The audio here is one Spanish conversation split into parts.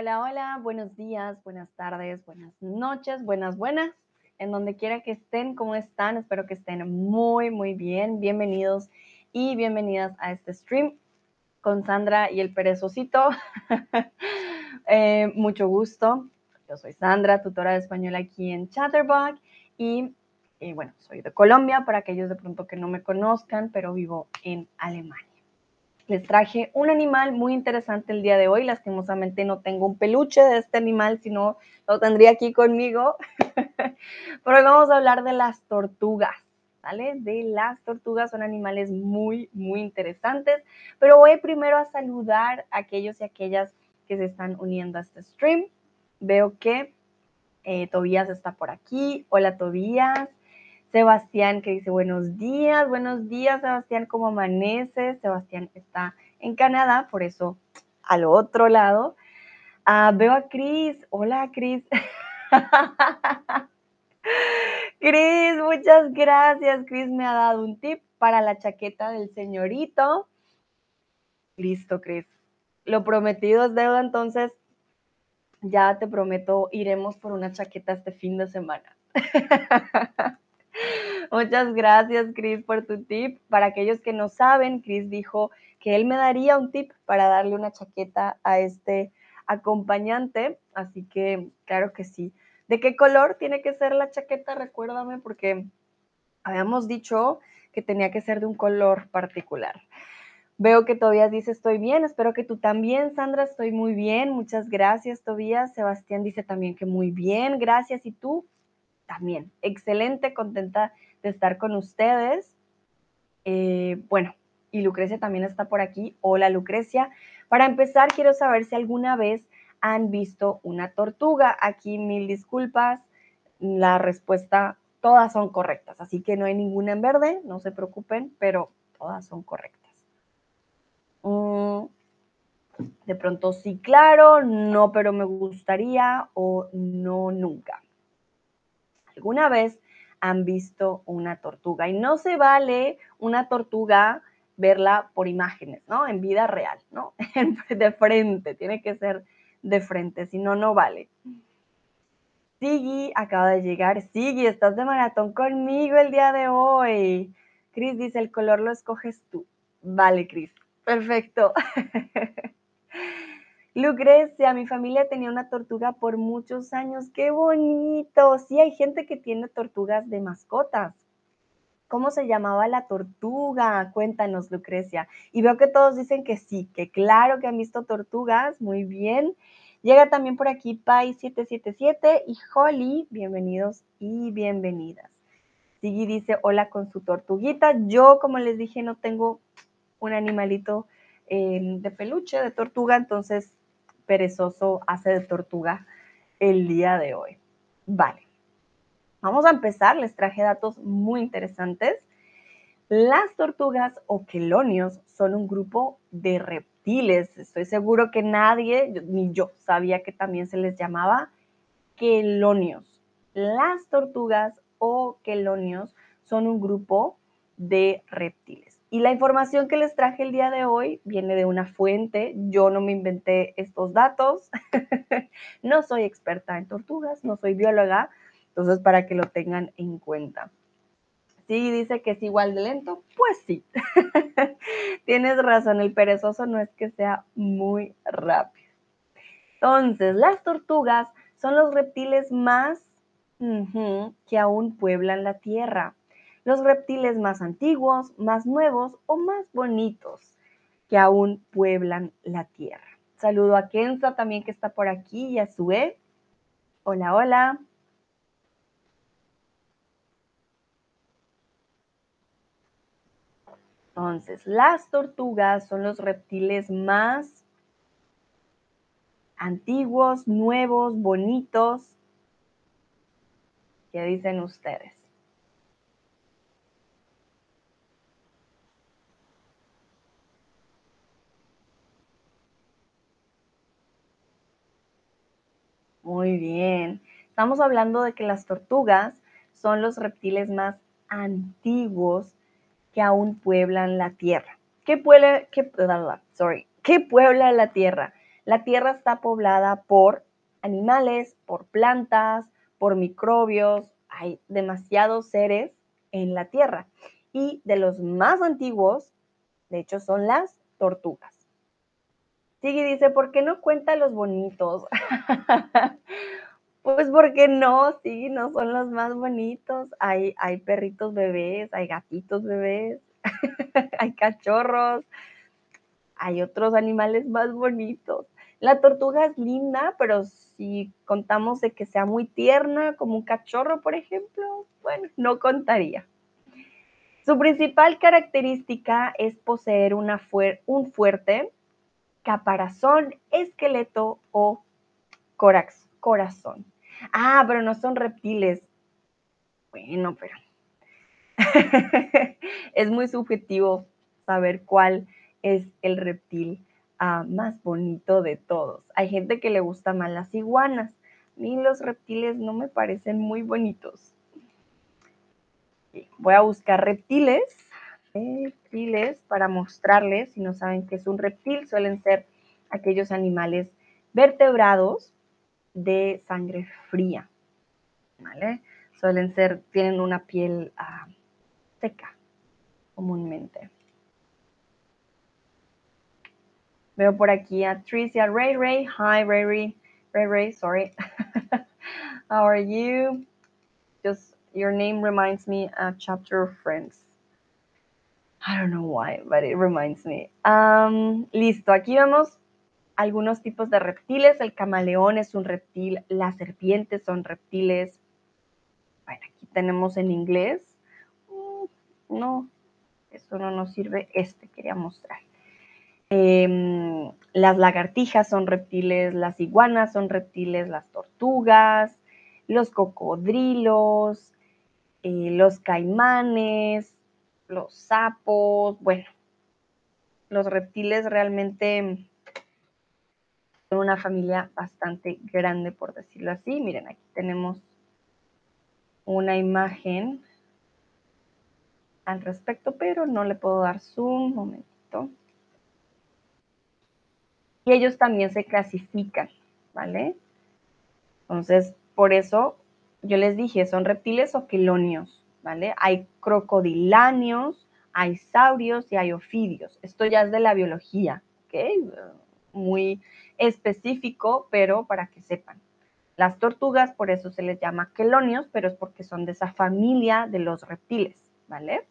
Hola, hola, buenos días, buenas tardes, buenas noches, buenas, buenas, en donde quiera que estén, ¿cómo están? Espero que estén muy, muy bien. Bienvenidos y bienvenidas a este stream con Sandra y el perezosito. Eh, mucho gusto. Yo soy Sandra, tutora de español aquí en Chatterbox y, y bueno, soy de Colombia para aquellos de pronto que no me conozcan, pero vivo en Alemania les traje un animal muy interesante el día de hoy. Lastimosamente no tengo un peluche de este animal, sino lo tendría aquí conmigo. Pero hoy vamos a hablar de las tortugas, ¿vale? De las tortugas son animales muy, muy interesantes. Pero voy primero a saludar a aquellos y aquellas que se están uniendo a este stream. Veo que eh, Tobías está por aquí. Hola Tobías. Sebastián que dice buenos días, buenos días Sebastián, ¿cómo amaneces? Sebastián está en Canadá, por eso al otro lado. Ah, veo a Cris, hola Cris. Cris, muchas gracias. Cris me ha dado un tip para la chaqueta del señorito. Listo, Cris. Lo prometido es deuda, entonces ya te prometo, iremos por una chaqueta este fin de semana. Muchas gracias, Chris, por tu tip. Para aquellos que no saben, Chris dijo que él me daría un tip para darle una chaqueta a este acompañante. Así que, claro que sí. ¿De qué color tiene que ser la chaqueta? Recuérdame, porque habíamos dicho que tenía que ser de un color particular. Veo que Tobías dice estoy bien, espero que tú también, Sandra, estoy muy bien, muchas gracias, Tobías. Sebastián dice también que muy bien, gracias. ¿Y tú? También. Excelente, contenta de estar con ustedes. Eh, bueno, y Lucrecia también está por aquí. Hola Lucrecia. Para empezar, quiero saber si alguna vez han visto una tortuga. Aquí mil disculpas. La respuesta, todas son correctas. Así que no hay ninguna en verde, no se preocupen, pero todas son correctas. Mm, de pronto sí, claro, no, pero me gustaría o no, nunca alguna vez han visto una tortuga. Y no se vale una tortuga verla por imágenes, ¿no? En vida real, ¿no? de frente, tiene que ser de frente, si no, no vale. Sigui acaba de llegar. Sigui, estás de maratón conmigo el día de hoy. Cris dice, el color lo escoges tú. Vale, Cris. Perfecto. Lucrecia, mi familia tenía una tortuga por muchos años. ¡Qué bonito! Sí, hay gente que tiene tortugas de mascotas. ¿Cómo se llamaba la tortuga? Cuéntanos, Lucrecia. Y veo que todos dicen que sí, que claro que han visto tortugas. Muy bien. Llega también por aquí Pai777 y Holly. Bienvenidos y bienvenidas. Sigui dice hola con su tortuguita. Yo, como les dije, no tengo un animalito eh, de peluche, de tortuga, entonces perezoso hace de tortuga el día de hoy. Vale, vamos a empezar. Les traje datos muy interesantes. Las tortugas o quelonios son un grupo de reptiles. Estoy seguro que nadie, ni yo, sabía que también se les llamaba quelonios. Las tortugas o quelonios son un grupo de reptiles. Y la información que les traje el día de hoy viene de una fuente. Yo no me inventé estos datos. no soy experta en tortugas, no soy bióloga. Entonces, para que lo tengan en cuenta. Sí, dice que es igual de lento. Pues sí. Tienes razón, el perezoso no es que sea muy rápido. Entonces, las tortugas son los reptiles más que aún pueblan la tierra los reptiles más antiguos, más nuevos o más bonitos que aún pueblan la tierra. Saludo a Kenza también que está por aquí y a Sue. Hola, hola. Entonces, las tortugas son los reptiles más antiguos, nuevos, bonitos. ¿Qué dicen ustedes? Muy bien. Estamos hablando de que las tortugas son los reptiles más antiguos que aún pueblan la tierra. ¿Qué, puebla, sorry, ¿Qué puebla la tierra? La Tierra está poblada por animales, por plantas, por microbios. Hay demasiados seres en la Tierra. Y de los más antiguos, de hecho, son las tortugas. Sigui dice, ¿por qué no cuenta los bonitos? pues porque no, sí, no son los más bonitos. Hay, hay perritos bebés, hay gatitos bebés, hay cachorros, hay otros animales más bonitos. La tortuga es linda, pero si contamos de que sea muy tierna, como un cachorro, por ejemplo, bueno, no contaría. Su principal característica es poseer un fuerte caparazón, esqueleto o corazón. Ah, pero no son reptiles. Bueno, pero es muy subjetivo saber cuál es el reptil ah, más bonito de todos. Hay gente que le gusta más las iguanas. Mí los reptiles no me parecen muy bonitos. Voy a buscar reptiles reptiles para mostrarles, si no saben qué es un reptil, suelen ser aquellos animales vertebrados de sangre fría, ¿vale? Suelen ser, tienen una piel ah, seca comúnmente. Veo por aquí a Tricia Ray Ray. Hi, Ray Ray. Ray sorry. How are you? Just your name reminds me a chapter of Friends. I don't know why, but it reminds me. listo, aquí vemos algunos tipos de reptiles. El camaleón es un reptil, las serpientes son reptiles. Bueno, aquí tenemos en inglés. Mm, no, eso no nos sirve. Este quería mostrar. Em, las lagartijas son reptiles, las iguanas son reptiles, las tortugas, los cocodrilos, eh, los caimanes, los sapos, bueno, los reptiles realmente son una familia bastante grande, por decirlo así. Miren, aquí tenemos una imagen al respecto, pero no le puedo dar zoom, momentito. Y ellos también se clasifican, ¿vale? Entonces, por eso yo les dije, son reptiles o quelonios. Hay crocodiláneos, hay saurios y hay ofidios. Esto ya es de la biología, Muy específico, pero para que sepan. Las tortugas, por eso se les llama quelonios, pero es porque son de esa familia de los reptiles, ¿vale?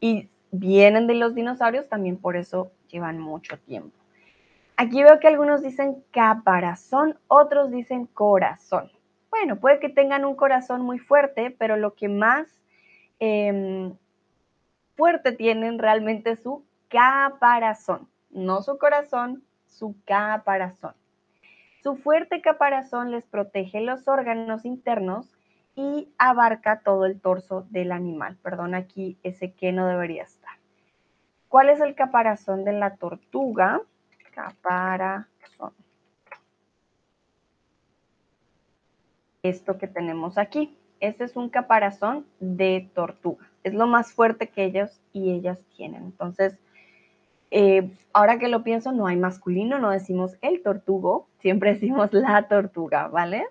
Y vienen de los dinosaurios, también por eso llevan mucho tiempo. Aquí veo que algunos dicen caparazón, otros dicen corazón. Bueno, puede que tengan un corazón muy fuerte, pero lo que más em, fuerte tienen realmente es su caparazón, no su corazón, su caparazón. Su fuerte caparazón les protege los órganos internos y abarca todo el torso del animal. Perdón, aquí ese que no debería estar. ¿Cuál es el caparazón de la tortuga? Caparazón. Esto que tenemos aquí. Este es un caparazón de tortuga. Es lo más fuerte que ellos y ellas tienen. Entonces, eh, ahora que lo pienso, no hay masculino, no decimos el tortugo, siempre decimos la tortuga, ¿vale?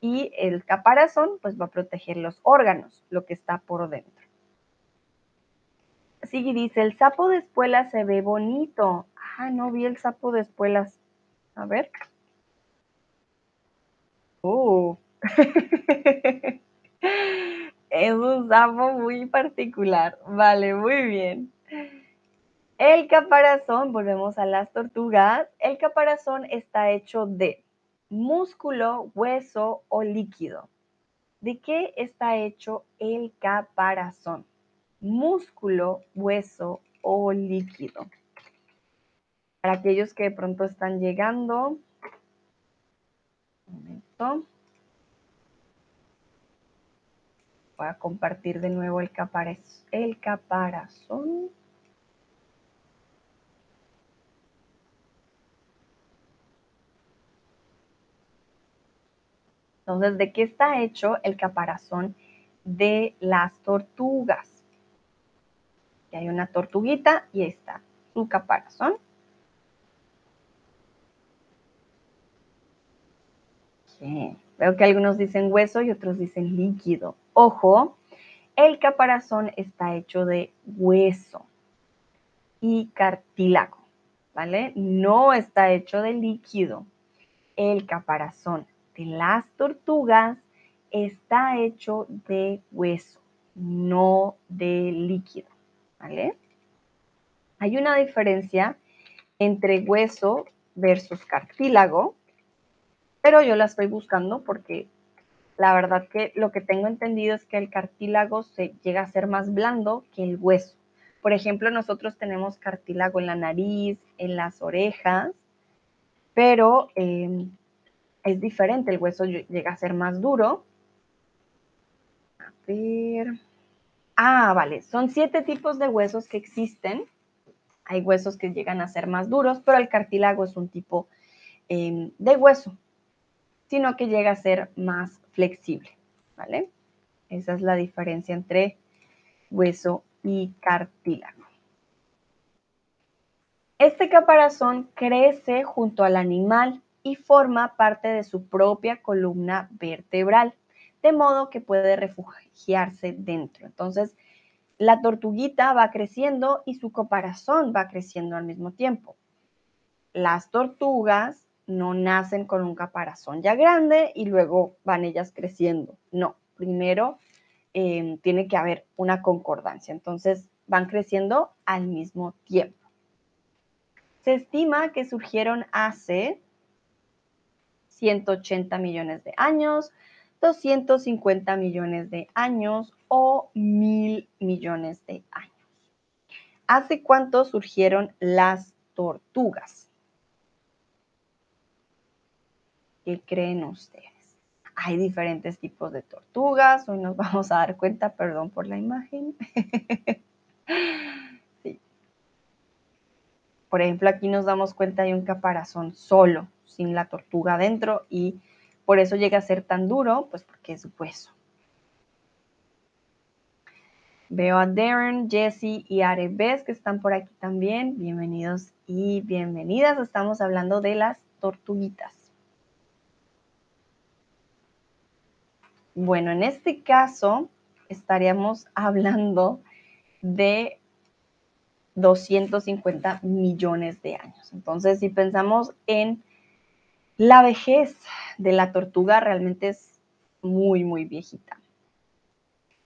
Y el caparazón, pues va a proteger los órganos, lo que está por dentro. Sigue dice, el sapo de espuelas se ve bonito. Ah, no vi el sapo de espuelas. A ver. Oh, es un sapo muy particular. Vale, muy bien. El caparazón, volvemos a las tortugas, el caparazón está hecho de músculo, hueso o líquido. ¿De qué está hecho el caparazón? Músculo, hueso o líquido. Para aquellos que de pronto están llegando, un momento. Voy a compartir de nuevo el, caparaz el caparazón. Entonces, ¿de qué está hecho el caparazón de las tortugas? Y hay una tortuguita y está su caparazón. Veo que algunos dicen hueso y otros dicen líquido. Ojo, el caparazón está hecho de hueso y cartílago, ¿vale? No está hecho de líquido. El caparazón de las tortugas está hecho de hueso, no de líquido, ¿vale? Hay una diferencia entre hueso versus cartílago, pero yo la estoy buscando porque la verdad que lo que tengo entendido es que el cartílago se llega a ser más blando que el hueso. Por ejemplo, nosotros tenemos cartílago en la nariz, en las orejas, pero em, es diferente, el hueso llega a ser más duro. A ver. Ah, vale, son siete tipos de huesos que existen. Hay huesos que llegan a ser más duros, pero el cartílago es un tipo em, de hueso, sino que llega a ser más flexible, ¿vale? Esa es la diferencia entre hueso y cartílago. Este caparazón crece junto al animal y forma parte de su propia columna vertebral, de modo que puede refugiarse dentro. Entonces, la tortuguita va creciendo y su caparazón va creciendo al mismo tiempo. Las tortugas no nacen con un caparazón ya grande y luego van ellas creciendo. No, primero em, tiene que haber una concordancia. Entonces van creciendo al mismo tiempo. Se estima que surgieron hace 180 millones de años, 250 millones de años o mil millones de años. ¿Hace cuánto surgieron las tortugas? ¿Qué creen ustedes? Hay diferentes tipos de tortugas, hoy nos vamos a dar cuenta, perdón por la imagen. Por ejemplo, aquí nos damos cuenta de un caparazón solo, sin la tortuga adentro y por eso llega a ser tan duro, pues porque es hueso. Veo a Darren, Jesse y Arebes que están por aquí también. Bienvenidos y bienvenidas. Estamos hablando de las tortuguitas. Bueno, en este caso estaríamos hablando de 250 millones de años. Entonces, si pensamos en la vejez de la tortuga, realmente es muy, muy viejita.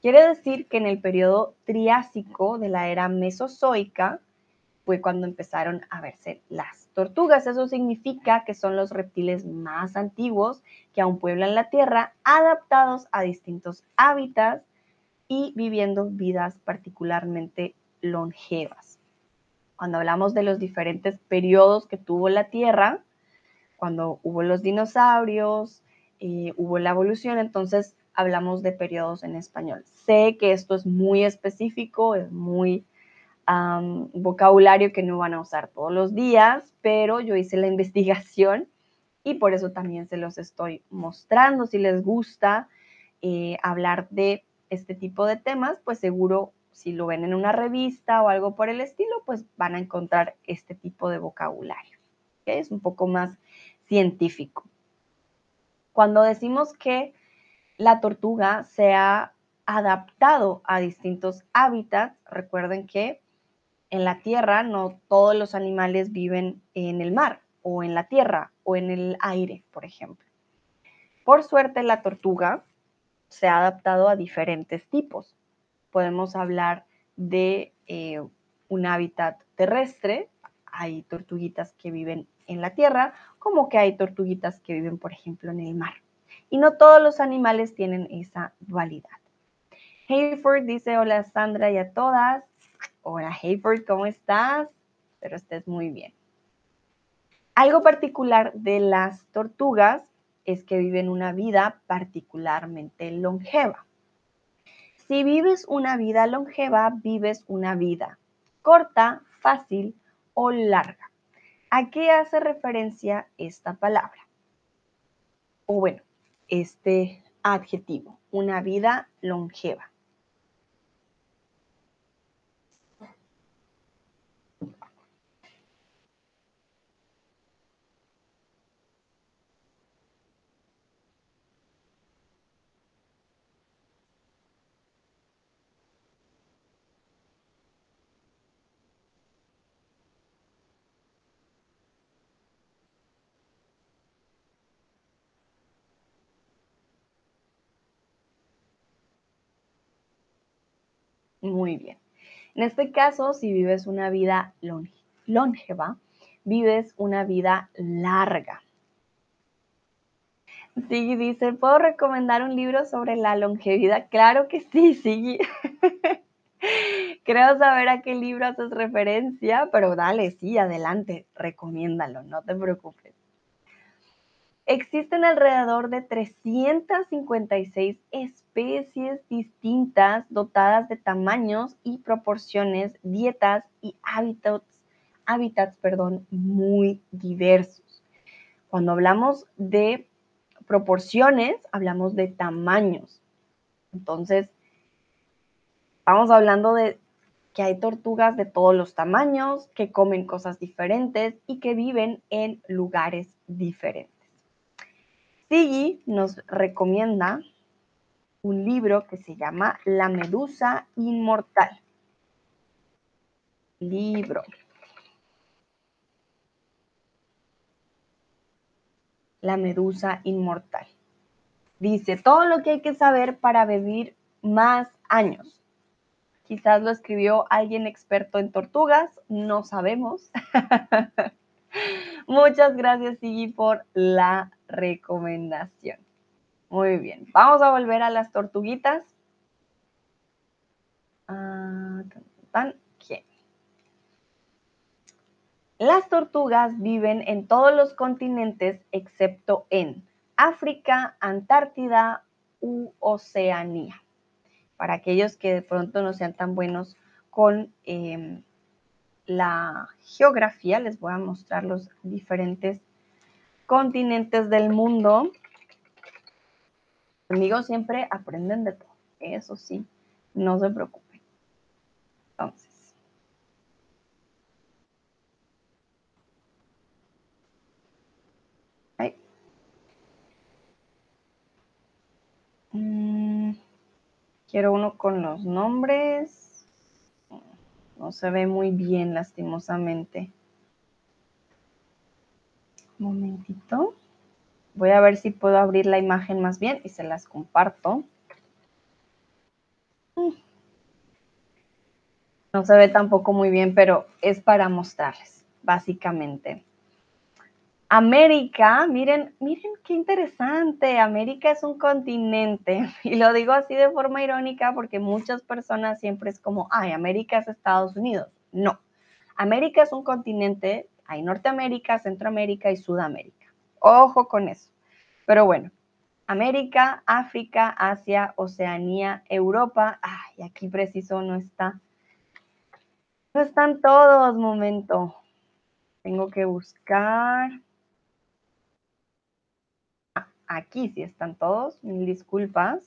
Quiere decir que en el periodo Triásico de la era Mesozoica fue cuando empezaron a verse las tortugas. Eso significa que son los reptiles más antiguos que aún pueblan la Tierra, adaptados a distintos hábitats y viviendo vidas particularmente longevas. Cuando hablamos de los diferentes periodos que tuvo la Tierra, cuando hubo los dinosaurios, eh, hubo la evolución, entonces hablamos de periodos en español. Sé que esto es muy específico, es muy vocabulario que no van a usar todos los días, pero yo hice la investigación y por eso también se los estoy mostrando. Si les gusta eh, hablar de este tipo de temas, pues seguro si lo ven en una revista o algo por el estilo, pues van a encontrar este tipo de vocabulario. Es un poco más científico. Cuando decimos que la tortuga se ha adaptado a distintos hábitats, recuerden que en la tierra no todos los animales viven en el mar o en la tierra o en el aire, por ejemplo. Por suerte, la tortuga se ha adaptado a diferentes tipos. Podemos hablar de eh, un hábitat terrestre, hay tortuguitas que viven en la tierra, como que hay tortuguitas que viven, por ejemplo, en el mar. Y no todos los animales tienen esa dualidad. Hayford dice, hola Sandra y a todas. Hola Hayford, ¿cómo estás? Espero estés muy bien. Algo particular de las tortugas es que viven una vida particularmente longeva. Si vives una vida longeva, vives una vida corta, fácil o larga. ¿A qué hace referencia esta palabra? O bueno, este adjetivo, una vida longeva. Muy bien. En este caso, si vives una vida longeva, vives una vida larga. Sí, dice, ¿puedo recomendar un libro sobre la longevidad? Claro que sí, sí. Creo saber a qué libro haces referencia, pero dale, sí, adelante, recomiéndalo, no te preocupes. Existen alrededor de 356 especies distintas dotadas de tamaños y proporciones, dietas y hábitats, hábitats perdón, muy diversos. Cuando hablamos de proporciones, hablamos de tamaños. Entonces, estamos hablando de que hay tortugas de todos los tamaños, que comen cosas diferentes y que viven en lugares diferentes. Siggy nos recomienda un libro que se llama La Medusa Inmortal. Libro. La Medusa Inmortal. Dice, todo lo que hay que saber para vivir más años. Quizás lo escribió alguien experto en tortugas, no sabemos. Muchas gracias, Siggy, por la recomendación. Muy bien, vamos a volver a las tortuguitas. Ah, las tortugas viven en todos los continentes excepto en África, Antártida u Oceanía. Para aquellos que de pronto no sean tan buenos con em, la geografía, les voy a mostrar los diferentes continentes del mundo. Amigos siempre aprenden de todo, eso sí, no se preocupen. Entonces. Mm, quiero uno con los nombres. No se ve muy bien, lastimosamente. Momentito. Voy a ver si puedo abrir la imagen más bien y se las comparto. No se ve tampoco muy bien, pero es para mostrarles, básicamente. América, miren, miren qué interesante. América es un continente. Y lo digo así de forma irónica porque muchas personas siempre es como, ay, América es Estados Unidos. No. América es un continente hay Norteamérica, Centroamérica y Sudamérica. Ojo con eso. Pero bueno, América, África, Asia, Oceanía, Europa. Ay, aquí preciso no está. No están todos, momento. Tengo que buscar. Ah, aquí sí están todos, mil disculpas.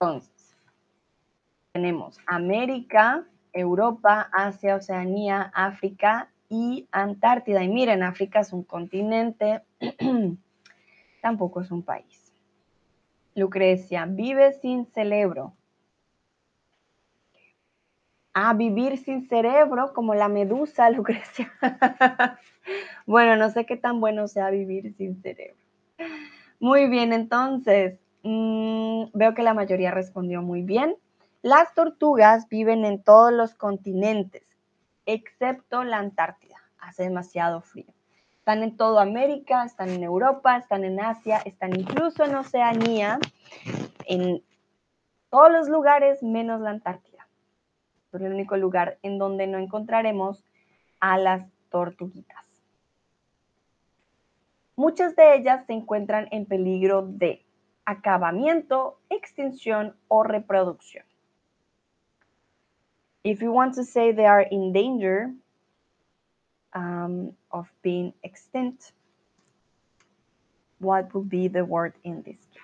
Entonces, tenemos América, Europa, Asia, Oceanía, África y Antártida. Y miren, África es un continente, tampoco es un país. Lucrecia, vive sin cerebro. Ah, vivir sin cerebro, como la medusa, Lucrecia. bueno, no sé qué tan bueno sea vivir sin cerebro. Muy bien, entonces, mm, veo que la mayoría respondió muy bien. Las tortugas viven en todos los continentes, excepto la Antártida. Hace demasiado frío. Están en toda América, están en Europa, están en Asia, están incluso en Oceanía, en todos los lugares menos la Antártida. Es el único lugar en donde no encontraremos a las tortuguitas. Muchas de ellas se encuentran en peligro de acabamiento, extinción o reproducción. If you want to say they are in danger um, of being extinct, what would be the word in this case?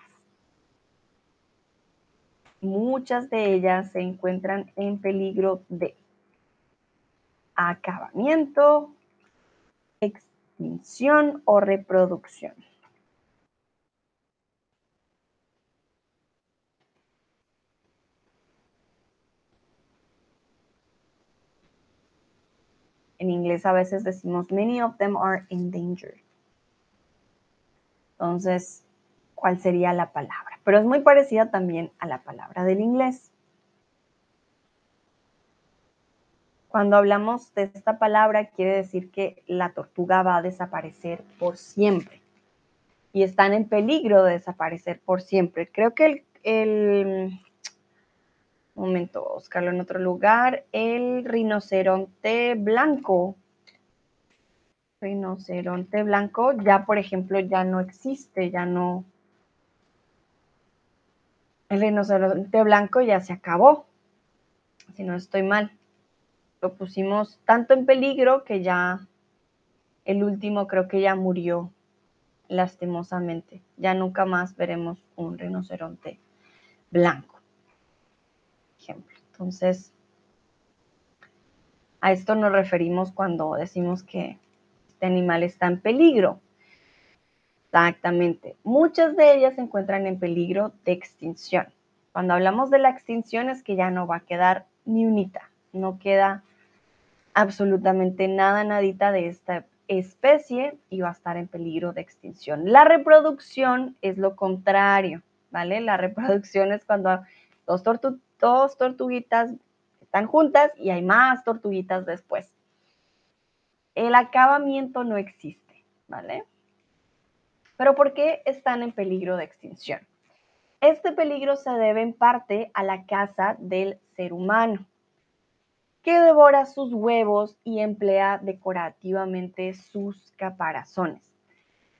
Muchas de ellas se encuentran en peligro de acabamiento, extinción o reproducción. En inglés a veces decimos, many of them are in danger. Entonces, ¿cuál sería la palabra? pero es muy parecida también a la palabra del inglés. Cuando hablamos de esta palabra, quiere decir que la tortuga va a desaparecer por siempre y están en peligro de desaparecer por siempre. Creo que el, el momento, buscarlo en otro lugar, el rinoceronte blanco. Rinoceronte blanco ya, por ejemplo, ya no existe, ya no. El rinoceronte blanco ya se acabó, si no estoy mal lo pusimos tanto en peligro que ya el último creo que ya murió lastimosamente. Ya nunca más veremos un rinoceronte blanco. Entonces, a esto nos referimos cuando decimos que este animal está en peligro. Exactamente. Muchas de ellas se encuentran en peligro de extinción. Cuando hablamos de la extinción es que ya no va a quedar ni unita, no queda absolutamente nada, nadita de esta especie y va a estar en peligro de extinción. La reproducción es lo contrario, ¿vale? La reproducción es cuando dos, dos tortuguitas están juntas y hay más tortuguitas después. El acabamiento no existe, ¿vale? Pero ¿por qué están en peligro de extinción? Este peligro se debe en parte a la caza del ser humano que devora sus huevos y emplea decorativamente sus caparazones.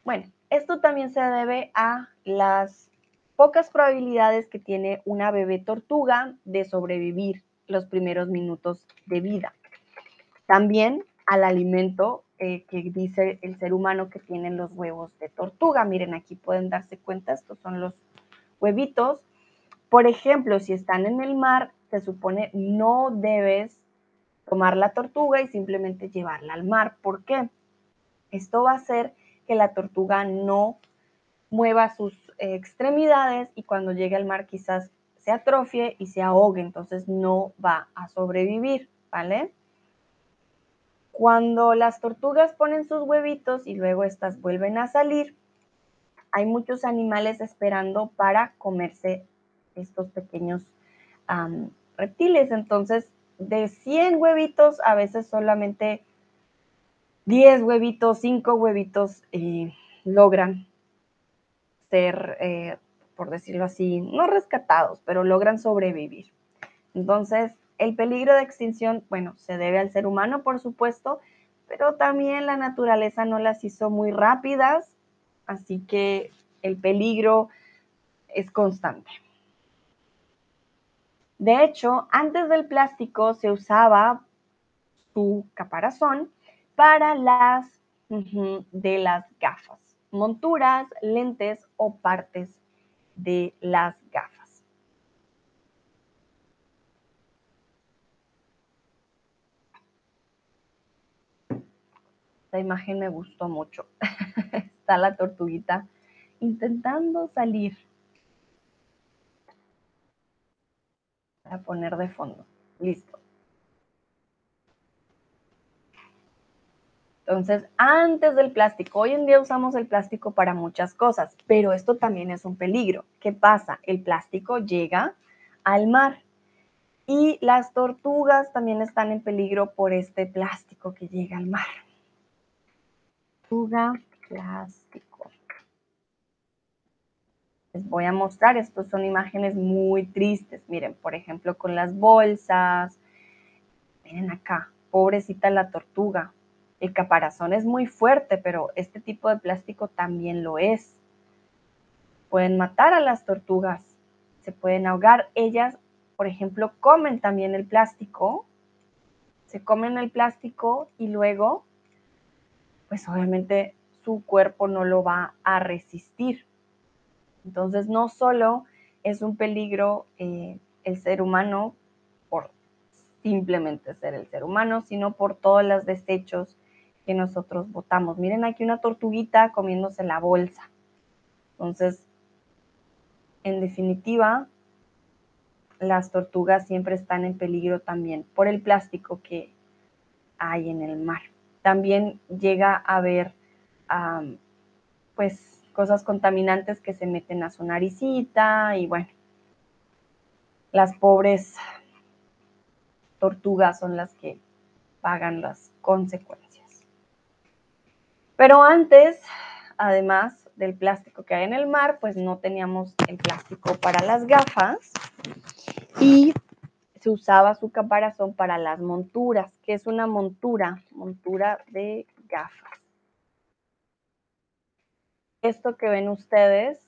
Bueno, esto también se debe a las pocas probabilidades que tiene una bebé tortuga de sobrevivir los primeros minutos de vida. También al alimento eh, que dice el ser humano que tienen los huevos de tortuga. Miren, aquí pueden darse cuenta, estos son los huevitos. Por ejemplo, si están en el mar, se supone no debes tomar la tortuga y simplemente llevarla al mar. ¿Por qué? Esto va a hacer que la tortuga no mueva sus eh, extremidades y cuando llegue al mar quizás se atrofie y se ahogue, entonces no va a sobrevivir, ¿vale? Cuando las tortugas ponen sus huevitos y luego estas vuelven a salir, hay muchos animales esperando para comerse estos pequeños reptiles. Entonces, de 100 huevitos, a veces solamente 10 huevitos, 5 huevitos eh, logran eh, por decirlo así, no rescatados, pero logran sobrevivir. Entonces, el peligro de extinción, bueno, se debe al ser humano, por supuesto, pero también la naturaleza no las hizo muy rápidas, así que el peligro es constante. De hecho, antes del plástico se usaba su caparazón para las de las gafas, monturas, lentes o partes de las gafas. Esta imagen me gustó mucho. Está la tortuguita intentando salir a poner de fondo. Listo. Entonces, antes del plástico, hoy en día usamos el plástico para muchas cosas, pero esto también es un peligro. ¿Qué pasa? El plástico llega al mar y las tortugas también están en peligro por este plástico que llega al mar. Tortuga, plástico les voy a mostrar. Estos son imágenes muy tristes. Miren, por ejemplo, con las bolsas. Miren acá, pobrecita la tortuga. El caparazón es muy fuerte, pero este tipo de plástico también lo es. Pueden matar a las tortugas, se pueden ahogar. Ellas, por ejemplo, comen también el plástico. Se comen el plástico y luego, pues obviamente su cuerpo no lo va a resistir entonces, no solo es un peligro eh, el ser humano por simplemente ser el ser humano, sino por todos los desechos que nosotros botamos. Miren aquí una tortuguita comiéndose la bolsa. Entonces, en definitiva, las tortugas siempre están en peligro también por el plástico que hay en el mar. También llega a haber, pues, cosas contaminantes que se meten a su naricita y bueno, las pobres tortugas son las que pagan las consecuencias. Pero antes, además del plástico que hay en el mar, pues no teníamos el plástico para las gafas y se usaba su caparazón para las monturas, que es una montura, montura de gafas. Esto que ven ustedes,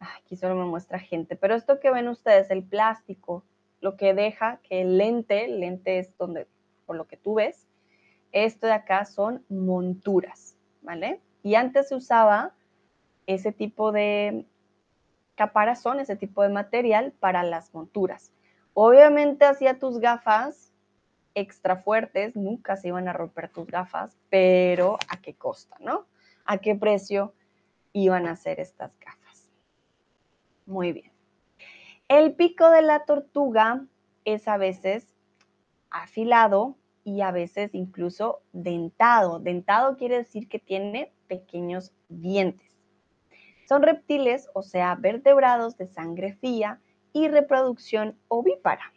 aquí solo me muestra gente, pero esto que ven ustedes, el plástico, lo que deja que el lente, el lente es donde, por lo que tú ves, esto de acá son monturas, ¿vale? Y antes se usaba ese tipo de caparazón, ese tipo de material para las monturas. Obviamente hacía tus gafas extra fuertes, nunca se iban a romper tus gafas, pero ¿a qué costa, no? ¿A qué precio iban a ser estas gafas? Muy bien. El pico de la tortuga es a veces afilado y a veces incluso dentado. Dentado quiere decir que tiene pequeños dientes. Son reptiles, o sea, vertebrados de sangre fría y reproducción ovípara.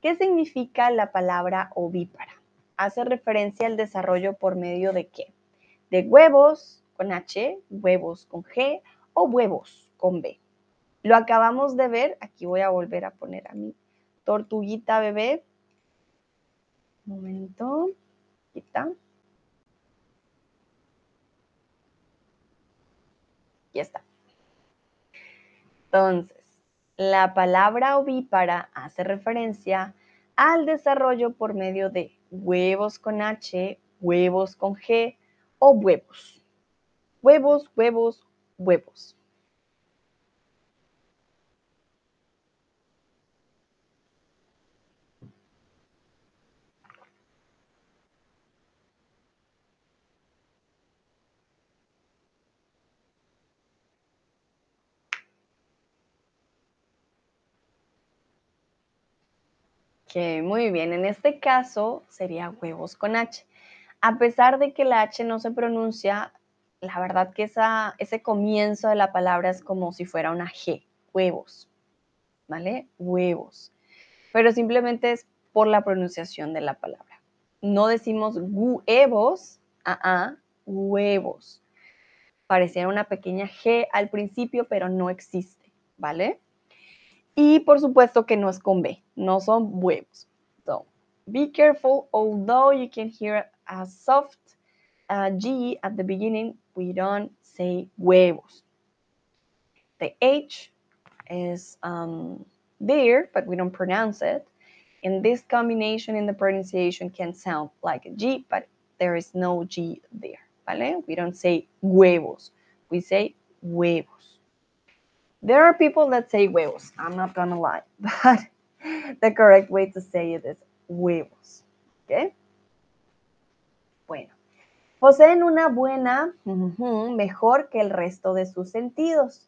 ¿Qué significa la palabra ovípara? Hace referencia al desarrollo por medio de qué? De huevos con H, huevos con G o huevos con B. Lo acabamos de ver, aquí voy a volver a poner a mi tortuguita bebé. Momento, está. Ya está. Entonces, la palabra ovípara hace referencia al desarrollo por medio de huevos con H, huevos con G o huevos. Huevos, huevos, huevos. Que muy bien, en este caso sería huevos con H. A pesar de que la H no se pronuncia, la verdad que ese comienzo de la palabra es como si fuera una G, huevos, ¿vale? Huevos. Pero simplemente es por la pronunciación de la palabra. No decimos huevos, ah, ah, huevos. Pareciera una pequeña G al principio, pero no existe, ¿vale? Y por supuesto que no es con B, no son huevos. So, be careful, although you can hear a soft G at the beginning, we don't say huevos. The H is um, there, but we don't pronounce it. And this combination in the pronunciation can sound like a G, but there is no G there, ¿vale? We don't say huevos, we say huevos. There are people that say huevos. I'm not gonna lie, but the correct way to say it is huevos. ¿Ok? Bueno, poseen una buena, mejor que el resto de sus sentidos.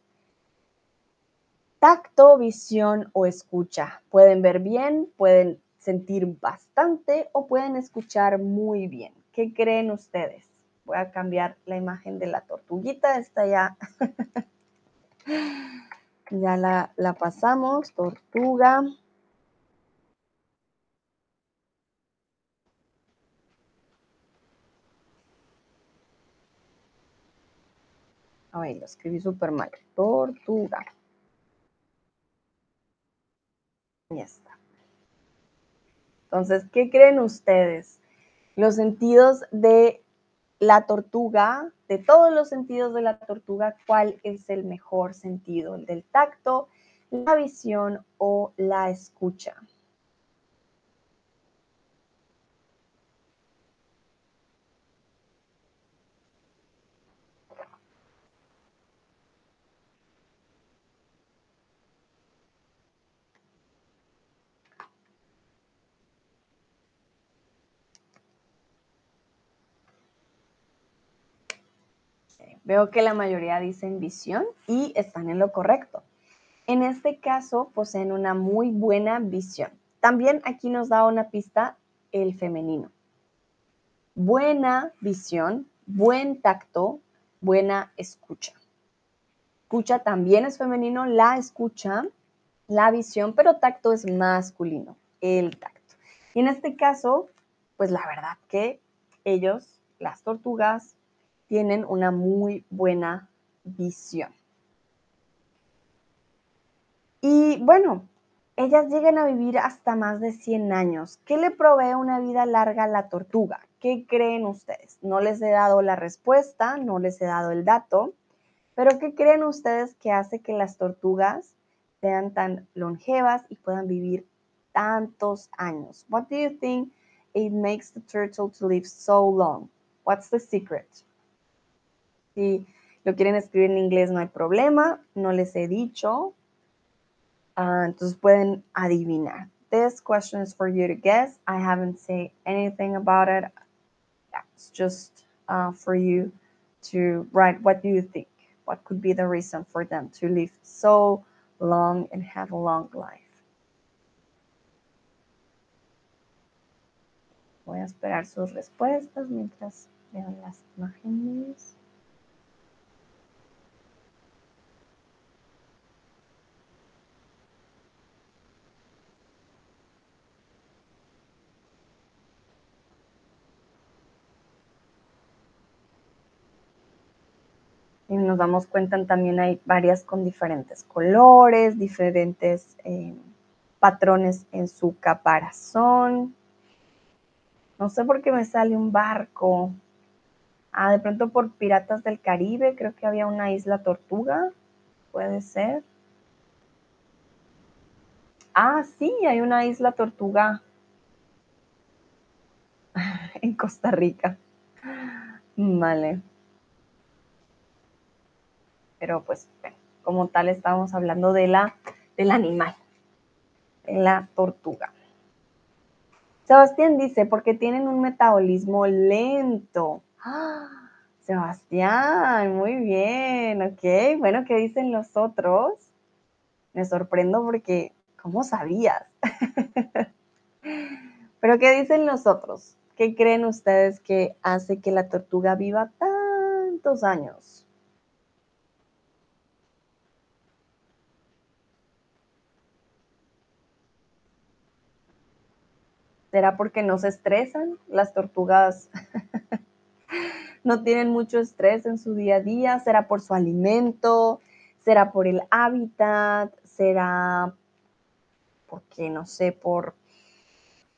Tacto, visión o escucha. Pueden ver bien, pueden sentir bastante o pueden escuchar muy bien. ¿Qué creen ustedes? Voy a cambiar la imagen de la tortuguita. Esta ya Ya la, la pasamos, tortuga. Ay, lo escribí súper mal. Tortuga. Ya está. Entonces, ¿qué creen ustedes? Los sentidos de la tortuga, de todos los sentidos de la tortuga, ¿cuál es el mejor sentido? ¿El del tacto, la visión o la escucha? Veo que la mayoría dicen visión y están en lo correcto. En este caso poseen una muy buena visión. También aquí nos da una pista el femenino. Buena visión, buen tacto, buena escucha. Escucha también es femenino, la escucha, la visión, pero tacto es masculino, el tacto. Y en este caso, pues la verdad que ellos, las tortugas, tienen una muy buena visión. Y bueno, ellas llegan a vivir hasta más de 100 años. ¿Qué le provee una vida larga a la tortuga? ¿Qué creen ustedes? No les he dado la respuesta, no les he dado el dato, pero ¿qué creen ustedes que hace que las tortugas sean tan longevas y puedan vivir tantos años? What do you think it makes the turtle to live so long? What's the secret? Si lo quieren escribir en inglés no hay problema, no les he dicho, Uh, entonces pueden adivinar. This question is for you to guess. I haven't said anything about it. It's just uh, for you to write what do you think? What could be the reason for them to live so long and have a long life? Voy a esperar sus respuestas mientras veo las imágenes. Y nos damos cuenta también hay varias con diferentes colores, diferentes eh, patrones en su caparazón. No sé por qué me sale un barco. Ah, de pronto por Piratas del Caribe, creo que había una isla tortuga. Puede ser. Ah, sí, hay una isla tortuga en Costa Rica. Vale pero pues como tal estamos hablando de la, del animal, de la tortuga. Sebastián dice, porque tienen un metabolismo lento. ¡Ah! Sebastián, muy bien, ok. Bueno, ¿qué dicen los otros? Me sorprendo porque, ¿cómo sabías? Pero ¿qué dicen los otros? ¿Qué creen ustedes que hace que la tortuga viva tantos años? ¿Será porque no se estresan? Las tortugas no tienen mucho estrés en su día a día. ¿Será por su alimento? ¿Será por el hábitat? ¿Será porque, no sé, por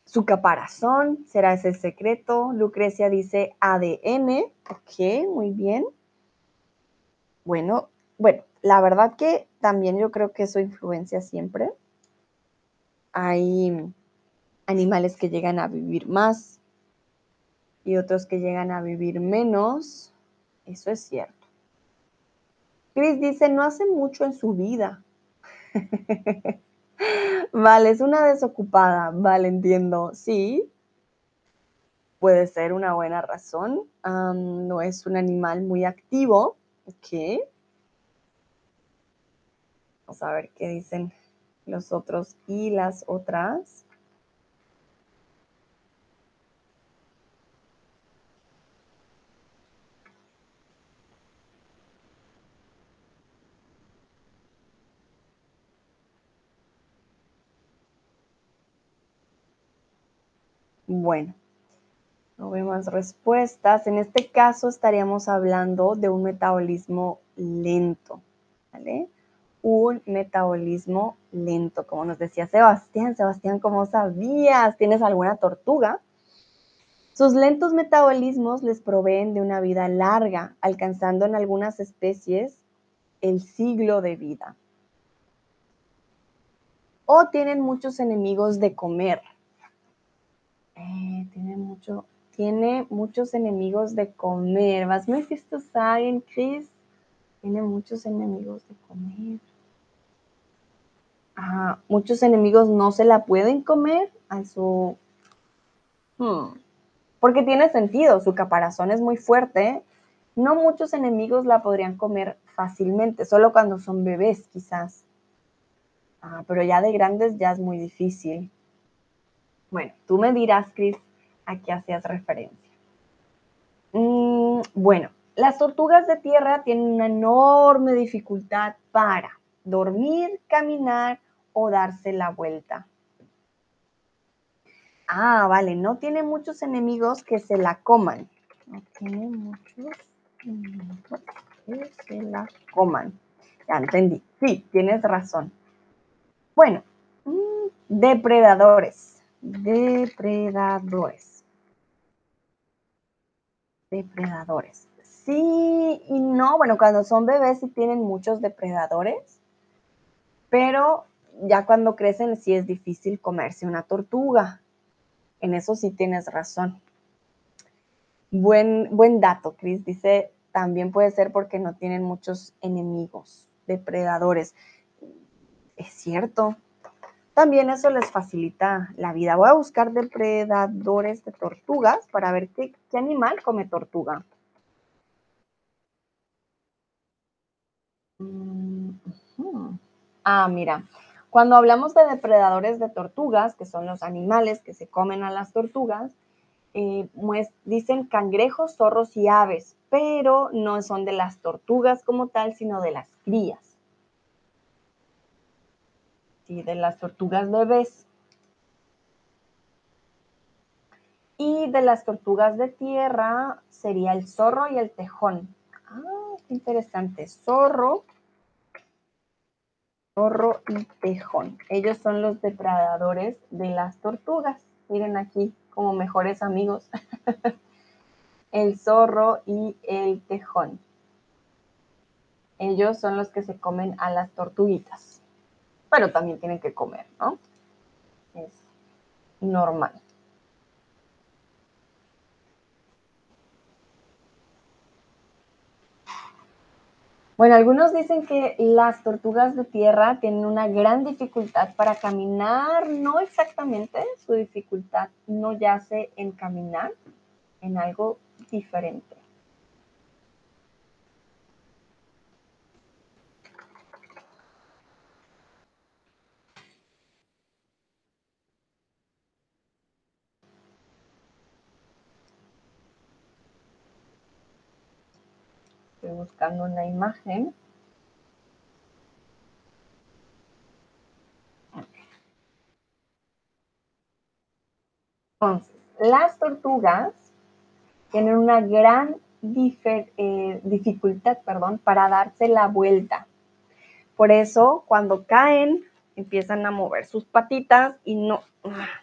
su caparazón? ¿Será ese secreto? Lucrecia dice ADN. Ok, muy bien. Bueno, bueno, la verdad que también yo creo que eso influencia siempre. Hay animales que llegan a vivir más y otros que llegan a vivir menos. Eso es cierto. Chris dice, no hace mucho en su vida. vale, es una desocupada. Vale, entiendo. Sí, puede ser una buena razón. no es un animal muy activo. Ok. Vamos a ver qué dicen los otros y las otras. Bueno, no veo más respuestas. En este caso estaríamos hablando de un metabolismo lento, ¿vale? Un metabolismo lento, como nos decía Sebastián. Sebastián, ¿cómo sabías? ¿Tienes alguna tortuga? Sus lentos metabolismos les proveen de una vida larga, alcanzando en algunas especies el siglo de vida. O tienen muchos enemigos de comer, eh, tiene, mucho, tiene muchos enemigos de comer. ¿Vas Mephisto saben, Chris? Tiene muchos enemigos de comer. Ah, muchos enemigos no se la pueden comer a su... Hmm, porque tiene sentido, su caparazón es muy fuerte. No muchos enemigos la podrían comer fácilmente, solo cuando son bebés quizás. Ah, pero ya de grandes ya es muy difícil. Bueno, tú me dirás, Chris, a qué hacías referencia. Mm, bueno, Las tortugas de tierra tienen una enorme dificultad para dormir, caminar o darse la vuelta. Ah, vale, no tiene muchos enemigos que se la coman. No tiene muchos enemigos que se la coman. Ya entendí. Sí, tienes razón. Bueno, mm, depredadores. Depredadores. Depredadores. Sí y no. Bueno, cuando son bebés sí tienen muchos depredadores, pero ya cuando crecen sí es difícil comerse una tortuga. En eso sí tienes razón. Buen, buen dato, Chris. Dice, también puede ser porque no tienen muchos enemigos, depredadores. Es cierto. También eso les facilita la vida. Voy a buscar depredadores de tortugas para ver qué, animal come tortuga. Mm, ah, mira, cuando hablamos de depredadores de tortugas, que son los animales que se comen a las tortugas, eh, dicen cangrejos, zorros y aves, pero no son de las tortugas como tal, sino de las crías. Sí, de las tortugas bebés. Y de las tortugas de tierra sería el zorro y el tejón. Ah, qué interesante. Zorro, zorro y tejón. Ellos son los depredadores de las tortugas. Miren aquí como mejores amigos. el zorro y el tejón. Ellos son los que se comen a las tortuguitas. Pero también tienen que comer, ¿no? Es normal. Bueno, algunos dicen que las tortugas de tierra tienen una gran dificultad para caminar. No exactamente, su dificultad no yace en caminar, en algo diferente. Estoy buscando una imagen. Entonces, las tortugas tienen una gran eh, dificultad perdón, para darse la vuelta. Por eso, cuando caen, empiezan a mover sus patitas y no,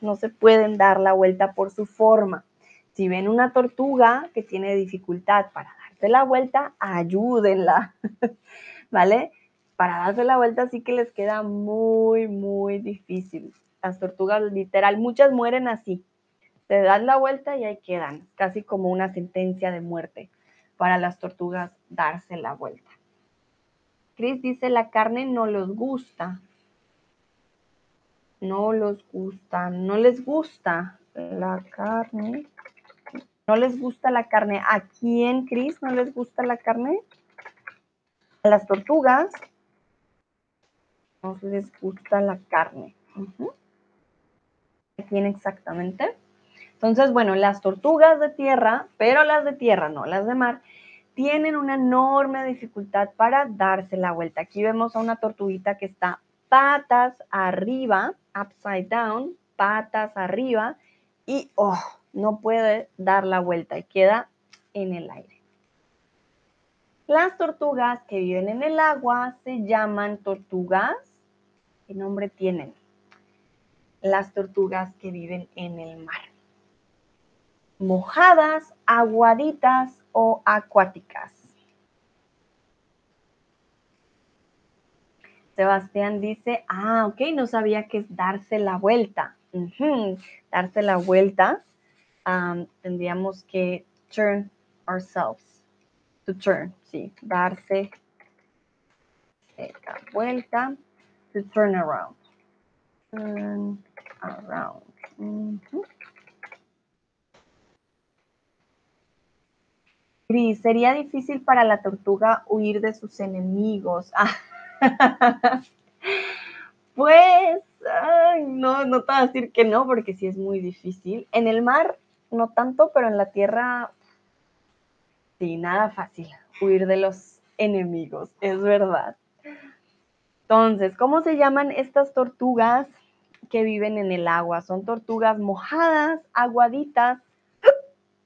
no se pueden dar la vuelta por su forma. Si ven una tortuga que tiene dificultad para la vuelta, ayúdenla, ¿vale? Para darse la vuelta sí que les queda muy, muy difícil. Las tortugas, literal, muchas mueren así. Se dan la vuelta y ahí quedan, casi como una sentencia de muerte para las tortugas darse la vuelta. Chris dice, la carne no les gusta. No los gusta, no les gusta la carne. ¿No les gusta la carne? ¿A quién, Cris, no les gusta la carne? A las tortugas no les gusta la carne. ¿A quién exactamente? Entonces, bueno, las tortugas de tierra, pero las de tierra no, las de mar, tienen una enorme dificultad para darse la vuelta. Aquí vemos a una tortuguita que está patas arriba, upside down, patas arriba, y oh, no puede dar la vuelta y queda en el aire. Las tortugas que viven en el agua se llaman tortugas. ¿Qué nombre tienen? Las tortugas que viven en el mar. Mojadas, aguaditas o acuáticas. Sebastián dice, ah, ok, no sabía que es darse la vuelta. Darse la vuelta tendríamos que turn ourselves. To turn, sí, darse vuelta. To turn around. Turn around. sería difícil para la tortuga huir de sus enemigos. pues, no, no te voy a decir que no, porque sí es muy difícil. En el mar no tanto, pero en la tierra Sí, nada fácil, huir de los enemigos, es verdad. Entonces, ¿cómo se llaman estas tortugas que viven en el agua? Son tortugas mojadas, aguaditas,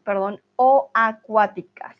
perdón, o acuáticas.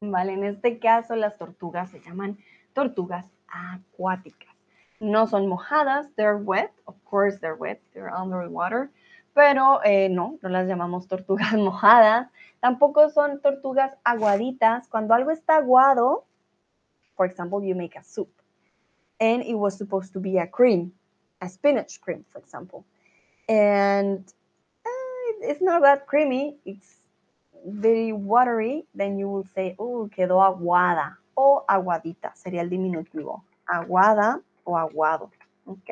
¿Vale? En este caso las tortugas se llaman tortugas acuáticas. No son mojadas, they're wet, of course they're wet, they're underwater, pero eh, no, no las llamamos tortugas mojadas. Tampoco son tortugas aguaditas. Cuando algo está aguado, for example, you make a soup, and it was supposed to be a cream, a spinach cream, for example, and uh, it's not that creamy, it's very watery, then you will say, oh, quedó aguada o aguadita, sería el diminutivo. Aguada o aguado. ¿Ok?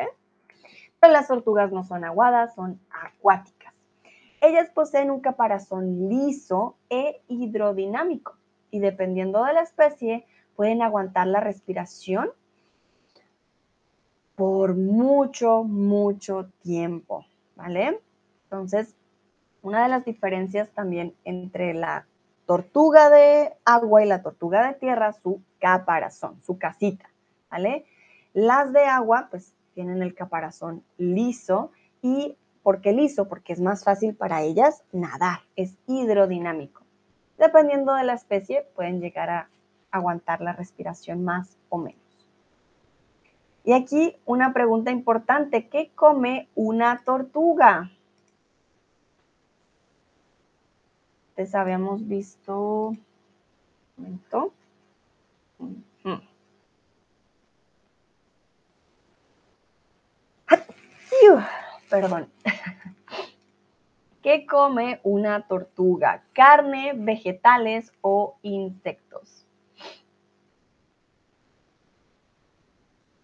Pero las tortugas no son aguadas, son acuáticas. Ellas poseen un caparazón liso e hidrodinámico y dependiendo de la especie pueden aguantar la respiración por mucho, mucho tiempo, ¿vale? Entonces, una de las diferencias también entre la tortuga de agua y la tortuga de tierra, su caparazón, su casita, ¿vale? Las de agua, pues tienen el caparazón liso y ¿por qué liso? Porque es más fácil para ellas nadar, es hidrodinámico. Dependiendo de la especie, pueden llegar a aguantar la respiración más o menos. Y aquí una pregunta importante, ¿qué come una tortuga? Antes habíamos visto, un momento. Perdón. ¿Qué come una tortuga? ¿Carne, vegetales o insectos?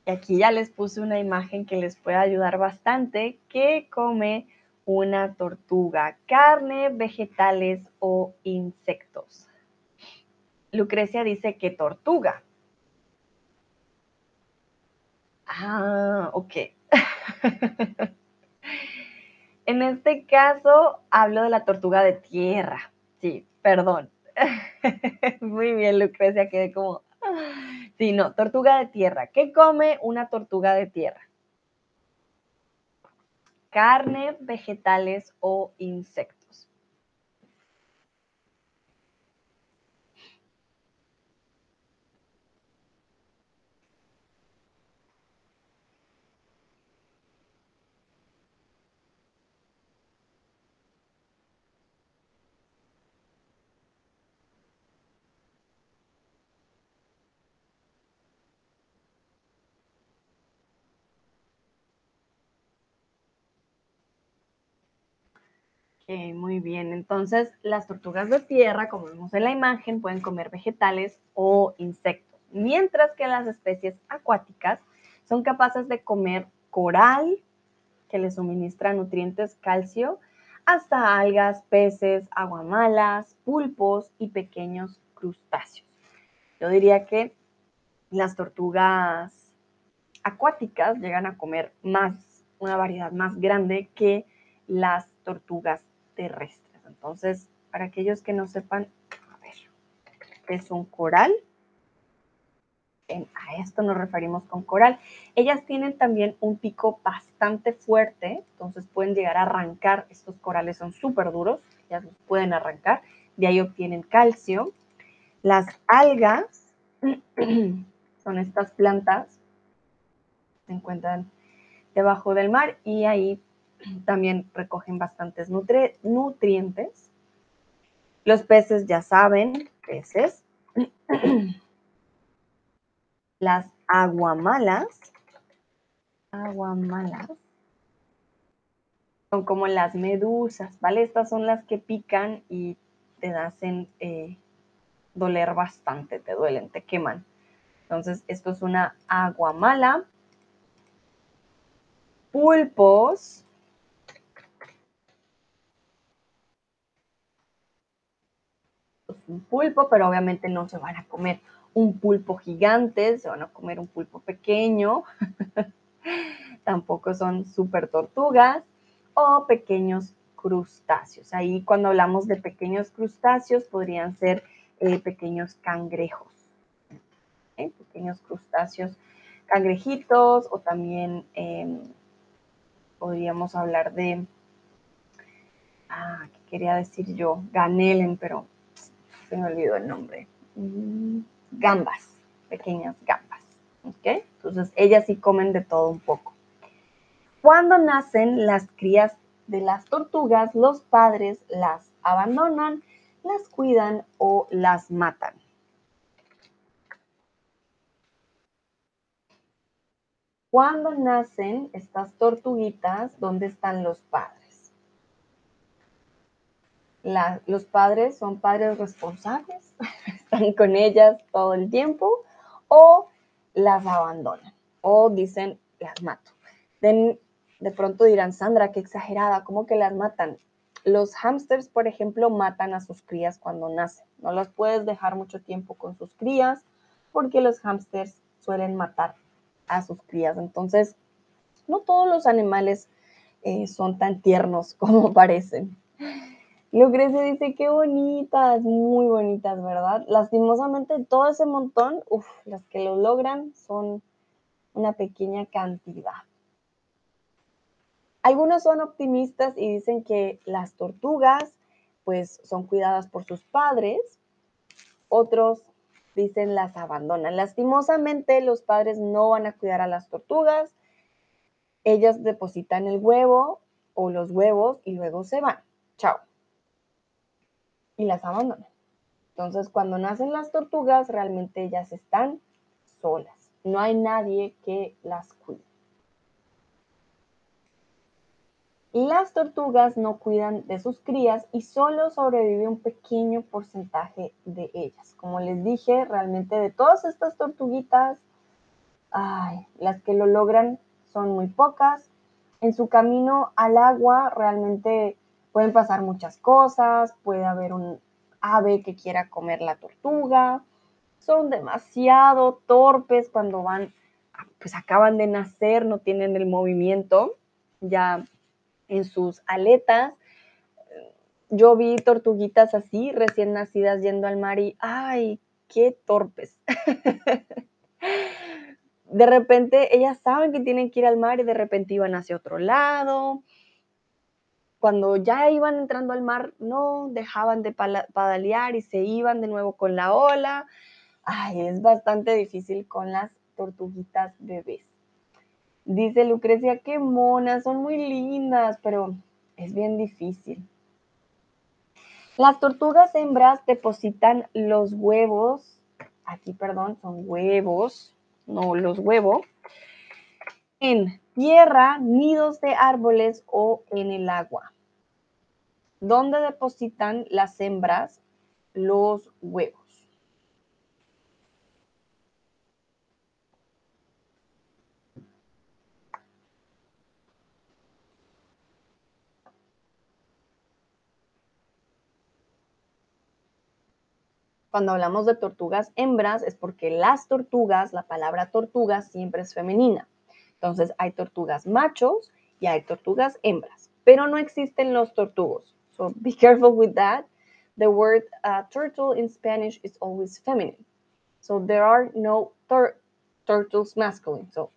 Y aquí ya les puse una imagen que les puede ayudar bastante. ¿Qué come una tortuga, carne, vegetales o insectos. Lucrecia dice que tortuga. Ah, ok. en este caso hablo de la tortuga de tierra. Sí, perdón. Muy bien, Lucrecia, quedé como... Sí, no, tortuga de tierra. ¿Qué come una tortuga de tierra? Carne, vegetales o insectos. Muy bien. Entonces, las tortugas de tierra, como vemos en la imagen, pueden comer vegetales o insectos, mientras que las especies acuáticas son capaces de comer coral, que les suministra nutrientes calcio, hasta algas, peces, aguamalas, pulpos y pequeños crustáceos. Yo diría que las tortugas acuáticas llegan a comer más, una variedad más grande que las tortugas terrestres. Entonces, para aquellos que no sepan, a ver, es un coral. a esto nos referimos con coral. Ellas tienen también un pico bastante fuerte, entonces pueden llegar a arrancar. Estos corales son súper duros, ellas los pueden arrancar. De ahí obtienen calcio. Las algas son estas plantas se encuentran debajo del mar y ahí también recogen bastantes nutrientes. Los peces ya saben, peces. Las aguamalas. Aguamalas. Son como las medusas, ¿vale? Estas son las que pican y te hacen eh, doler bastante, te duelen, te queman. Entonces, esto es una aguamala. Pulpos, un pulpo, pero obviamente no se van a comer un pulpo gigante, se van a comer un pulpo pequeño. Tampoco son super tortugas o pequeños crustáceos. Ahí cuando hablamos de pequeños crustáceos podrían ser eh, pequeños cangrejos. Pequeños crustáceos cangrejitos o también em, podríamos hablar de, ah, ¿qué quería decir yo? Ganelen, pero se me olvidó el nombre. Mm, gambas, pequeñas gambas. ¿Ok? Entonces, ellas sí comen de todo un poco. Cuando nacen las crías de las tortugas, los padres las abandonan, las cuidan o las matan. Cuando nacen estas tortuguitas, ¿dónde están los padres? Los padres son padres responsables, están con ellas todo el tiempo o las abandonan o dicen las mato. De, pronto dirán, Sandra, qué exagerada, ¿cómo que las matan? Los hámsters, por ejemplo, matan a sus crías cuando nacen. No las puedes dejar mucho tiempo con sus crías porque los hámsters suelen matar a sus crías. Entonces, no todos los animales eh, son tan tiernos como parecen. Lucrecia dice, qué bonitas, muy bonitas, ¿verdad? Lastimosamente, todo ese montón, uff, las que lo logran son una pequeña cantidad. Algunos son optimistas y dicen que las tortugas, pues, son cuidadas por sus padres. Otros dicen las abandonan. Lastimosamente los padres no van a cuidar a las tortugas, ellas depositan el huevo o los huevos y luego se van. Chao. Y las abandonan. Entonces cuando nacen las tortugas realmente ellas están solas. No hay nadie que las cuide. Las tortugas no cuidan de sus crías y solo sobrevive un pequeño porcentaje de ellas. Como les dije, realmente de todas estas tortuguitas, las que lo logran son muy pocas. En su camino al agua realmente pueden pasar muchas cosas, puede haber un ave que quiera comer la tortuga, son demasiado torpes cuando van, pues acaban de nacer, no tienen el movimiento, ya en sus aletas. Yo vi tortuguitas así, recién nacidas, yendo al mar y, ay, qué torpes. de repente ellas saben que tienen que ir al mar y de repente iban hacia otro lado. Cuando ya iban entrando al mar, no dejaban de padalear y se iban de nuevo con la ola. Ay, es bastante difícil con las tortuguitas bebés. Dice Lucrecia, qué monas, son muy lindas, pero es bien difícil. Las tortugas hembras depositan los huevos, aquí perdón, son huevos, no los huevos, en tierra, nidos de árboles o en el agua. ¿Dónde depositan las hembras los huevos? Cuando hablamos de tortugas hembras es porque las tortugas, la palabra tortuga siempre es femenina. Entonces hay tortugas machos y hay tortugas hembras, pero no existen los tortugos. So be careful with that. The word uh, turtle in Spanish is always feminine. So there are no turtles masculine, so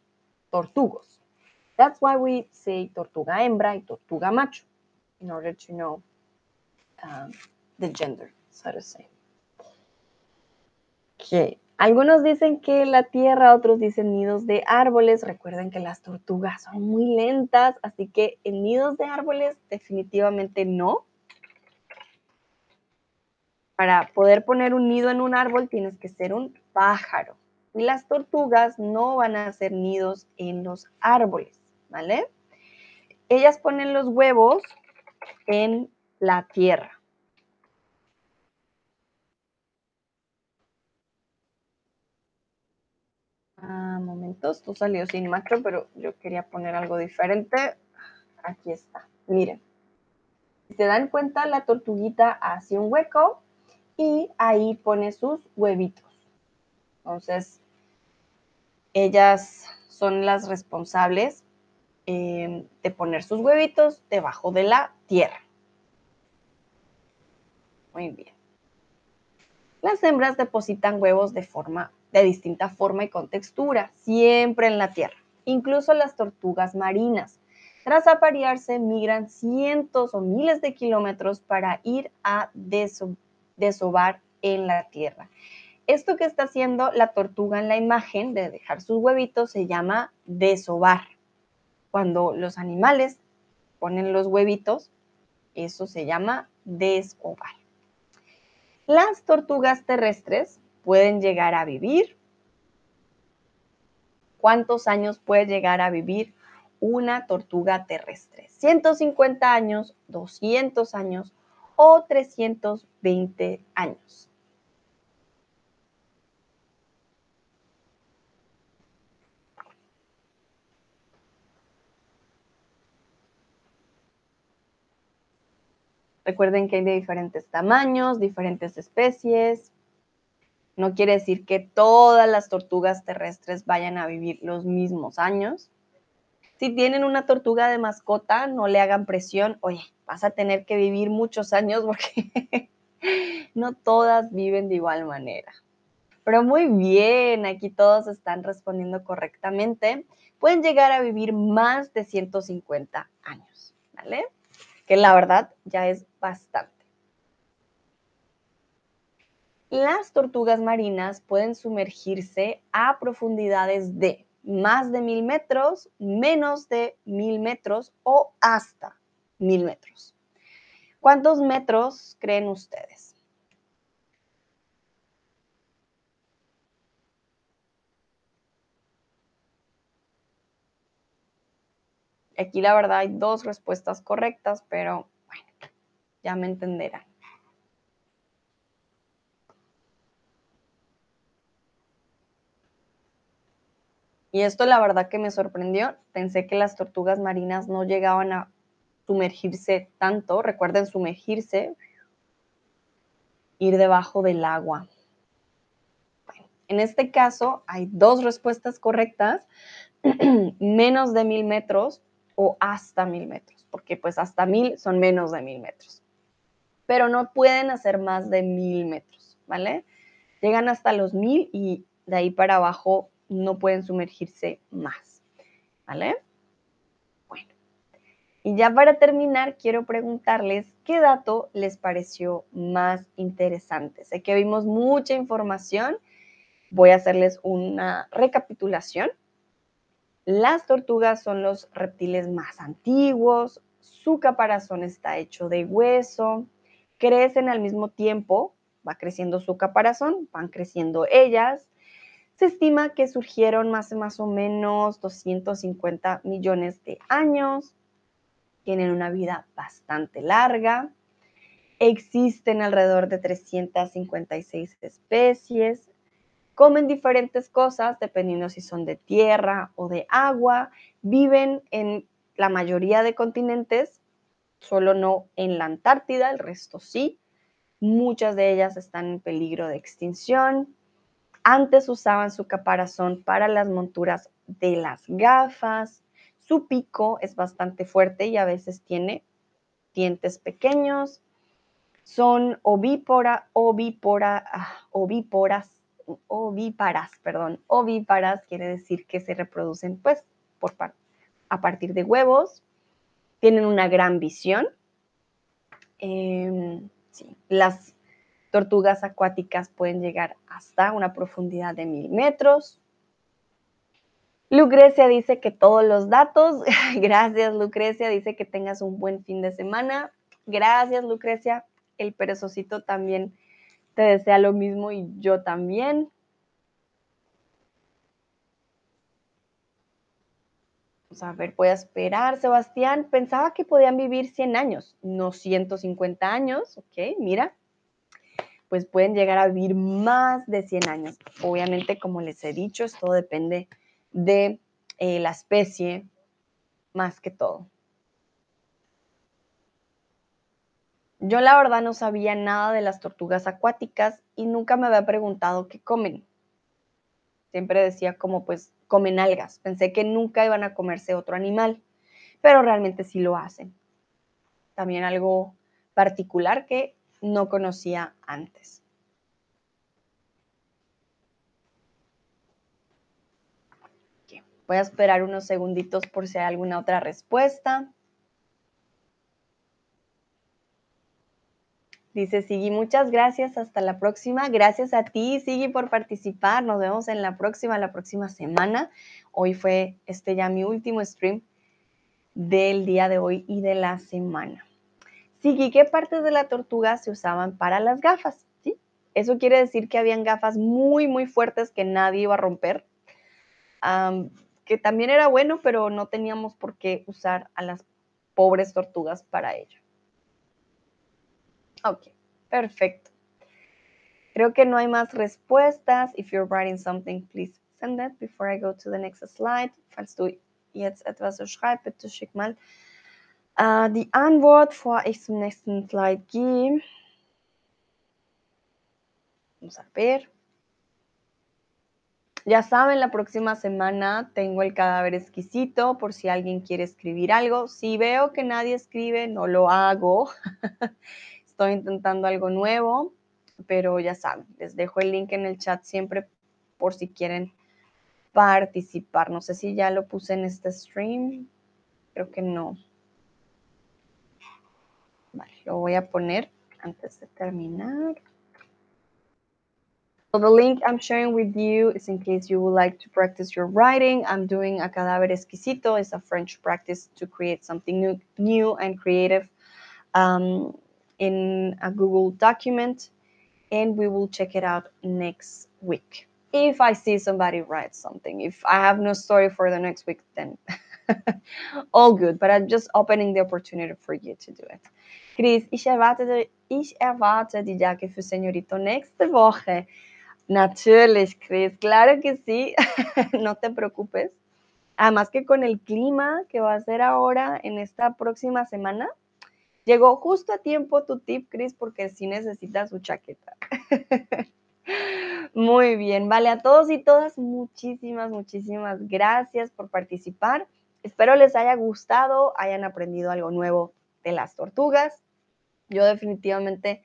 tortugos. That's why we say tortuga hembra y tortuga macho in order to know um, the gender, so to say. Algunos dicen que la tierra, otros dicen nidos de árboles. Recuerden que las tortugas son muy lentas, así que en nidos de árboles definitivamente no. Para poder poner un nido en un árbol tienes que ser un pájaro. Y las tortugas no van a hacer nidos en los árboles, ¿vale? Ellas ponen los huevos en la tierra. Ah, momentos, tú salió sin macro, pero yo quería poner algo diferente. Aquí está. Miren. Si se dan cuenta, la tortuguita hace un hueco y ahí pone sus huevitos. Entonces, ellas son las responsables eh, de poner sus huevitos debajo de la tierra. Muy bien. Las hembras depositan huevos de forma de distinta forma y con textura, siempre en la tierra. Incluso las tortugas marinas, tras aparearse, migran cientos o miles de kilómetros para ir a desovar en la tierra. Esto que está haciendo la tortuga en la imagen de dejar sus huevitos se llama desovar. Cuando los animales ponen los huevitos, eso se llama desovar. Las tortugas terrestres pueden llegar a vivir. ¿Cuántos años puede llegar a vivir una tortuga terrestre? 150 años, 200 años o 320 años. Recuerden que hay de diferentes tamaños, diferentes especies. No quiere decir que todas las tortugas terrestres vayan a vivir los mismos años. Si tienen una tortuga de mascota, no le hagan presión. Oye, vas a tener que vivir muchos años porque no todas viven de igual manera. Pero muy bien, aquí todos están respondiendo correctamente. Pueden llegar a vivir más de 150 años, ¿vale? que la verdad ya es bastante. Las tortugas marinas pueden sumergirse a profundidades de más de mil metros, menos de mil metros o hasta mil metros. ¿Cuántos metros creen ustedes? Aquí la verdad hay dos respuestas correctas, pero bueno, ya me entenderán. Y esto la verdad que me sorprendió. Pensé que las tortugas marinas no llegaban a sumergirse tanto. Recuerden sumergirse, ir debajo del agua. En este caso hay dos respuestas correctas. Menos de mil metros o hasta mil metros, porque pues hasta mil son menos de mil metros. Pero no pueden hacer más de mil metros, ¿vale? Llegan hasta los mil y de ahí para abajo no pueden sumergirse más, ¿vale? Bueno, y ya para terminar, quiero preguntarles qué dato les pareció más interesante. Sé que vimos mucha información, voy a hacerles una recapitulación las tortugas son los reptiles más antiguos, su caparazón está hecho de hueso, crecen al mismo tiempo, va creciendo su caparazón, van creciendo ellas. Se estima que surgieron más, más o menos 250 millones de años, tienen una vida bastante larga, existen alrededor de 356 especies, comen diferentes cosas dependiendo si son de tierra o de agua, viven en la mayoría de continentes, solo no en la Antártida, el resto sí. Muchas de ellas están en peligro de extinción. Antes usaban su caparazón para las monturas de las gafas. Su pico es bastante fuerte y a veces tiene dientes pequeños. Son ovípora, ovípora, ah, ovíporas ovíparas, perdón, ovíparas quiere decir que se reproducen pues por a partir de huevos, tienen una gran visión. Em, las tortugas acuáticas pueden llegar hasta una profundidad de mil metros. Lucrecia dice que todos los datos. Gracias, Lucrecia. Dice que tengas un buen fin de semana. Gracias, Lucrecia. El perezosito también te desea lo mismo y yo también. Vamos a ver, voy a esperar. Sebastián pensaba que podían vivir 100 años, no 150 años, ok, mira. Pues pueden llegar a vivir más de 100 años. Obviamente, como les he dicho, esto depende de eh, la especie más que todo. Yo la verdad no sabía nada de las tortugas acuáticas y nunca me había preguntado qué comen. Siempre decía como pues comen algas. Pensé que nunca iban a comerse otro animal, pero realmente sí lo hacen. También algo particular que no conocía antes. Voy a esperar unos segunditos por si hay alguna otra respuesta. Dice Sigui, muchas gracias, hasta la próxima. Gracias a ti, Sigui, por participar. Nos vemos en la próxima, la próxima semana. Hoy fue este ya mi último stream del día de hoy y de la semana. Sigui, ¿qué partes de la tortuga se usaban para las gafas? ¿Sí? Eso quiere decir que habían gafas muy, muy fuertes que nadie iba a romper. que también era bueno, pero no teníamos por qué usar a las pobres tortugas para ello. Ok, perfecto. Creo que no hay más respuestas. If you're writing something, please send it before I go to the next slide. Falls du jetzt etwas so schreibst, bitte schick mal uh, die Antwort, bevor ich zum Slide gehe. Vamos a ver. Ya saben, la próxima semana tengo el cadáver exquisito por si alguien quiere escribir algo. Si veo que nadie escribe, no lo hago. Estoy intentando algo nuevo, pero ya saben, les dejo el link en el chat siempre por si quieren participar. No sé si ya lo puse en este stream. Creo que no. Lo voy a poner antes de terminar. So the link I'm sharing with you is in case you would like to practice your writing. I'm doing a cadáver exquisito. It's a French practice to create something new, new and creative. Um, in a Google document and we will check it out next week. If I see somebody write something, if I have no story for the next week, then all good. But I'm just opening the opportunity for you to do it. Chris, ich erwarte, ich erwarte die Jacke für Señorito nächste Woche. Natürlich, Chris, claro que sí, no te preocupes. Además que con el clima que va a ser ahora en esta próxima semana, Llegó justo a tiempo tu tip, Chris, porque sí necesitas su chaqueta. Muy bien, vale, a todos y todas, muchísimas, muchísimas gracias por participar. Espero les haya gustado, hayan aprendido algo nuevo de las tortugas. Yo definitivamente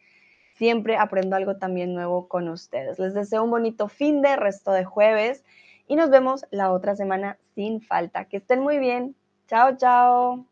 siempre aprendo algo también nuevo con ustedes. Les deseo un bonito fin de resto de jueves y nos vemos la otra semana sin falta. Que estén muy bien. Chao, chao.